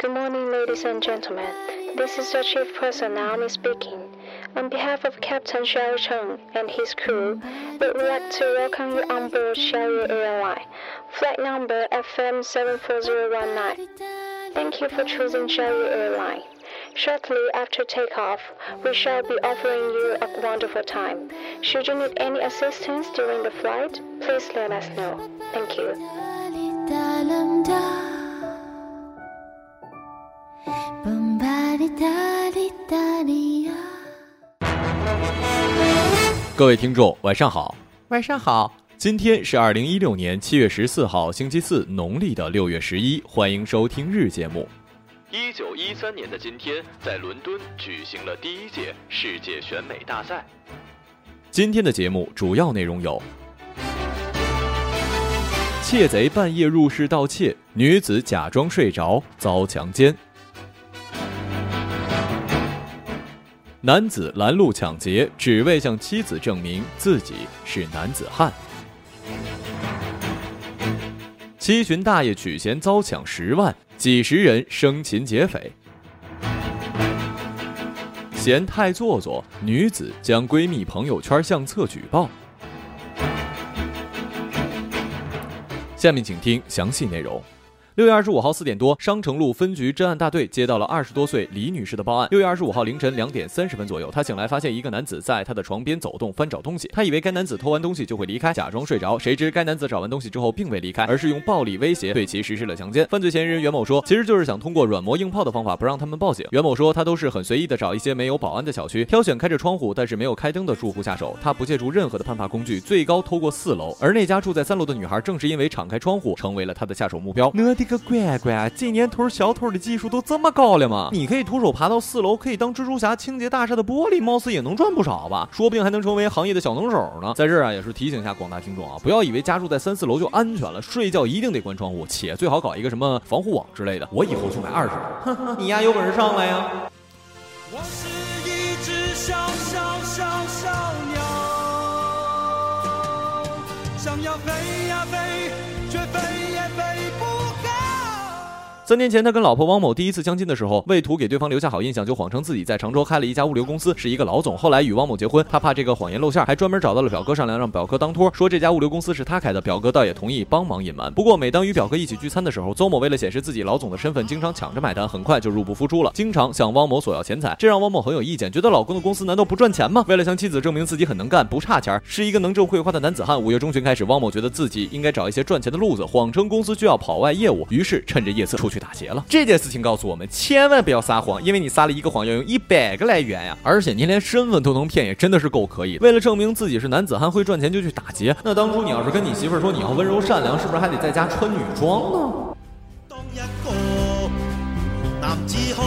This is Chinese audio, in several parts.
Good morning, ladies and gentlemen. This is the chief person Naomi speaking. On behalf of Captain Xiao Cheng and his crew, we would like to welcome you on board Xiaoyu Airline, flight number FM 74019. Thank you for choosing Xiaoyu Airline. Shortly after takeoff, we shall be offering you a wonderful time. Should you need any assistance during the flight, please let us know. Thank you. 各位听众，晚上好，晚上好。今天是二零一六年七月十四号，星期四，农历的六月十一。欢迎收听日节目。一九一三年的今天，在伦敦举行了第一届世界选美大赛。今天的节目主要内容有：窃贼半夜入室盗窃，女子假装睡着遭强奸。男子拦路抢劫，只为向妻子证明自己是男子汉。七旬大爷取钱遭抢十万，几十人生擒劫匪。嫌太做作，女子将闺蜜朋友圈相册举报。下面请听详细内容。六月二十五号四点多，商城路分局侦案大队接到了二十多岁李女士的报案。六月二十五号凌晨两点三十分左右，她醒来发现一个男子在她的床边走动翻找东西，她以为该男子偷完东西就会离开，假装睡着。谁知该男子找完东西之后并未离开，而是用暴力威胁对其实施了强奸。犯罪嫌疑人袁某说，其实就是想通过软磨硬泡的方法不让他们报警。袁某说，他都是很随意的找一些没有保安的小区，挑选开着窗户但是没有开灯的住户下手。他不借助任何的攀爬工具，最高偷过四楼。而那家住在三楼的女孩，正是因为敞开窗户，成为了他的下手目标。我的个乖乖！这年头小偷的技术都这么高了吗？你可以徒手爬到四楼，可以当蜘蛛侠清洁大厦的玻璃，貌似也能赚不少吧？说不定还能成为行业的小能手呢。在这儿啊，也是提醒一下广大听众啊，不要以为家住在三四楼就安全了，睡觉一定得关窗户，且最好搞一个什么防护网之类的。我以后就买二十个。你丫，有本事上来呀！我是一只小小小小鸟，想要飞呀飞，却飞也飞不。三年前，他跟老婆汪某第一次相亲的时候，为图给对方留下好印象，就谎称自己在常州开了一家物流公司，是一个老总。后来与汪某结婚，他怕这个谎言露馅，还专门找到了表哥商量，让表哥当托，说这家物流公司是他开的。表哥倒也同意帮忙隐瞒。不过，每当与表哥一起聚餐的时候，邹某为了显示自己老总的身份，经常抢着买单，很快就入不敷出了，经常向汪某索要钱财，这让汪某很有意见，觉得老公的公司难道不赚钱吗？为了向妻子证明自己很能干，不差钱，是一个能挣会花的男子汉。五月中旬开始，汪某觉得自己应该找一些赚钱的路子，谎称公司需要跑外业务，于是趁着夜色出去打劫了。这件。事情告诉我们，千万不要撒谎，因为你撒了一个谎要用一百个来圆呀！而且您连身份都能骗，也真的是够可以。为了证明自己是男子汉会赚钱，就去打劫。那当初你要是跟你媳妇说你要温柔善良，是不是还得在家穿女装呢？当一个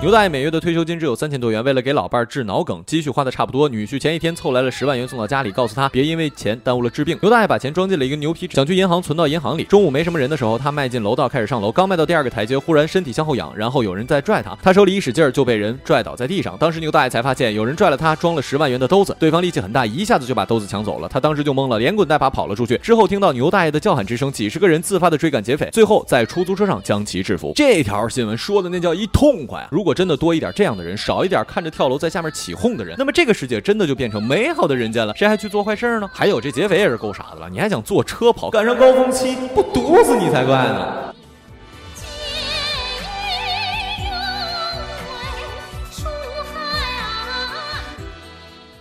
牛大爷每月的退休金只有三千多元，为了给老伴儿治脑梗，积蓄花的差不多。女婿前一天凑来了十万元送到家里，告诉他别因为钱耽误了治病。牛大爷把钱装进了一个牛皮纸，想去银行存到银行里。中午没什么人的时候，他迈进楼道开始上楼，刚迈到第二个台阶，忽然身体向后仰，然后有人在拽他，他手里一使劲儿就被人拽倒在地上。当时牛大爷才发现有人拽了他装了十万元的兜子，对方力气很大，一下子就把兜子抢走了。他当时就懵了，连滚带爬跑了出去。之后听到牛大爷的叫喊之声，几十个人自发的追赶劫匪，最后在出租车上将其制服。这条新闻说的那叫一痛快啊！如果果真的多一点这样。的人少一点，看着跳楼在下面起哄的人，那么这个世界真的就变成美好的人间了。谁还去做坏事呢？还有这劫匪也是够傻的了，你还想坐车跑，赶上高峰期不堵死你才怪呢！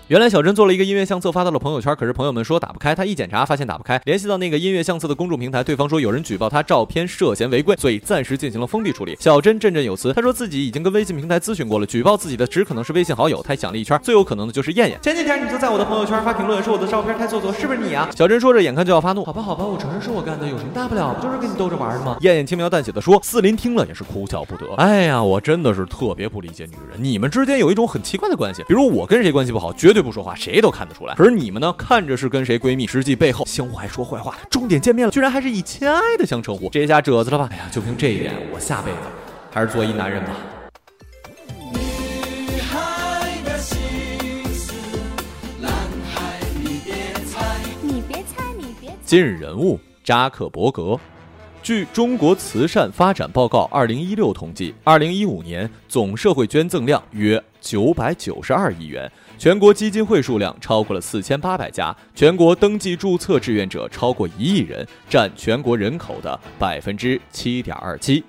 原来小珍做了一个音乐相册发到了朋友圈，可是朋友们说打不开，她一检查发现打不开，联系到那个音乐相册的公众平台，对方说有人举报她照片涉嫌违规，所以暂时进行了封闭处理。小珍振振有词，她说自己已经跟微信平台咨询过了，举报自己的只可能是微信好友。她想了一圈，最有可能的就是燕燕。前几天你就在我的朋友圈发评论，说我的照片太做作，是不是你啊？小珍说着，眼看就要发怒，好吧好吧，我承认是我干的，有什么大不了？不就是跟你逗着玩的吗？燕燕轻描淡写的说，四林听了也是哭笑不得。哎呀，我真的是特别不理解女人，你们之间有一种很奇怪的关系，比如我跟谁关系不好，绝对不说话，谁都看。看得出来，可是你们呢？看着是跟谁闺蜜，实际背后相互还说坏话。重点见面了，居然还是以亲爱的相称呼，这下褶子了吧？哎呀，就凭这一点，我下辈子还是做一男人吧。今日人物：扎克伯格。据中国慈善发展报告二零一六统计，二零一五年总社会捐赠量约九百九十二亿元，全国基金会数量超过了四千八百家，全国登记注册志愿者超过一亿人，占全国人口的百分之七点二七。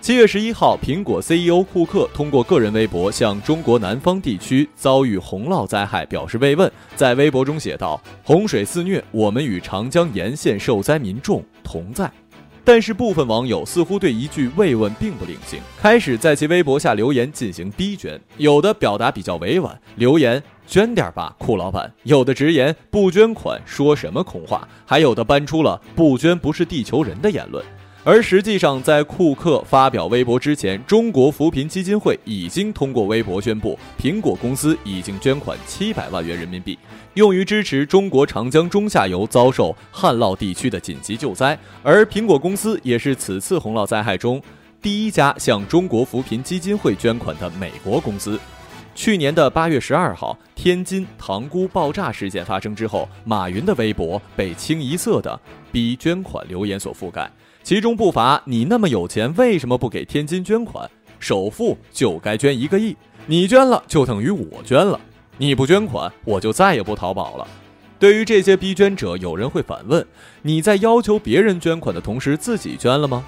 七月十一号，苹果 CEO 库克通过个人微博向中国南方地区遭遇洪涝灾害表示慰问，在微博中写道：“洪水肆虐，我们与长江沿线受灾民众同在。”但是部分网友似乎对一句慰问并不领情，开始在其微博下留言进行逼捐。有的表达比较委婉，留言捐点吧，酷老板；有的直言不捐款说什么空话；还有的搬出了不捐不是地球人的言论。而实际上，在库克发表微博之前，中国扶贫基金会已经通过微博宣布，苹果公司已经捐款七百万元人民币，用于支持中国长江中下游遭受旱涝地区的紧急救灾。而苹果公司也是此次洪涝灾害中第一家向中国扶贫基金会捐款的美国公司。去年的八月十二号，天津塘沽爆炸事件发生之后，马云的微博被清一色的逼捐款留言所覆盖。其中不乏你那么有钱，为什么不给天津捐款？首富就该捐一个亿，你捐了就等于我捐了，你不捐款，我就再也不淘宝了。对于这些逼捐者，有人会反问：你在要求别人捐款的同时，自己捐了吗？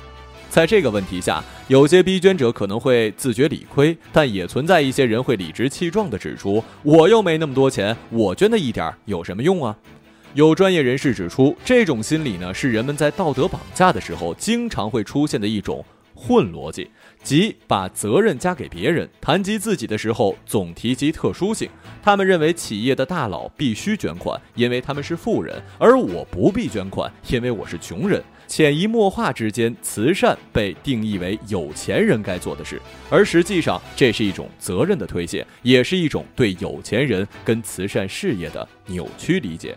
在这个问题下，有些逼捐者可能会自觉理亏，但也存在一些人会理直气壮地指出：我又没那么多钱，我捐的一点有什么用啊？有专业人士指出，这种心理呢是人们在道德绑架的时候经常会出现的一种混逻辑，即把责任加给别人，谈及自己的时候总提及特殊性。他们认为企业的大佬必须捐款，因为他们是富人，而我不必捐款，因为我是穷人。潜移默化之间，慈善被定义为有钱人该做的事，而实际上这是一种责任的推卸，也是一种对有钱人跟慈善事业的扭曲理解。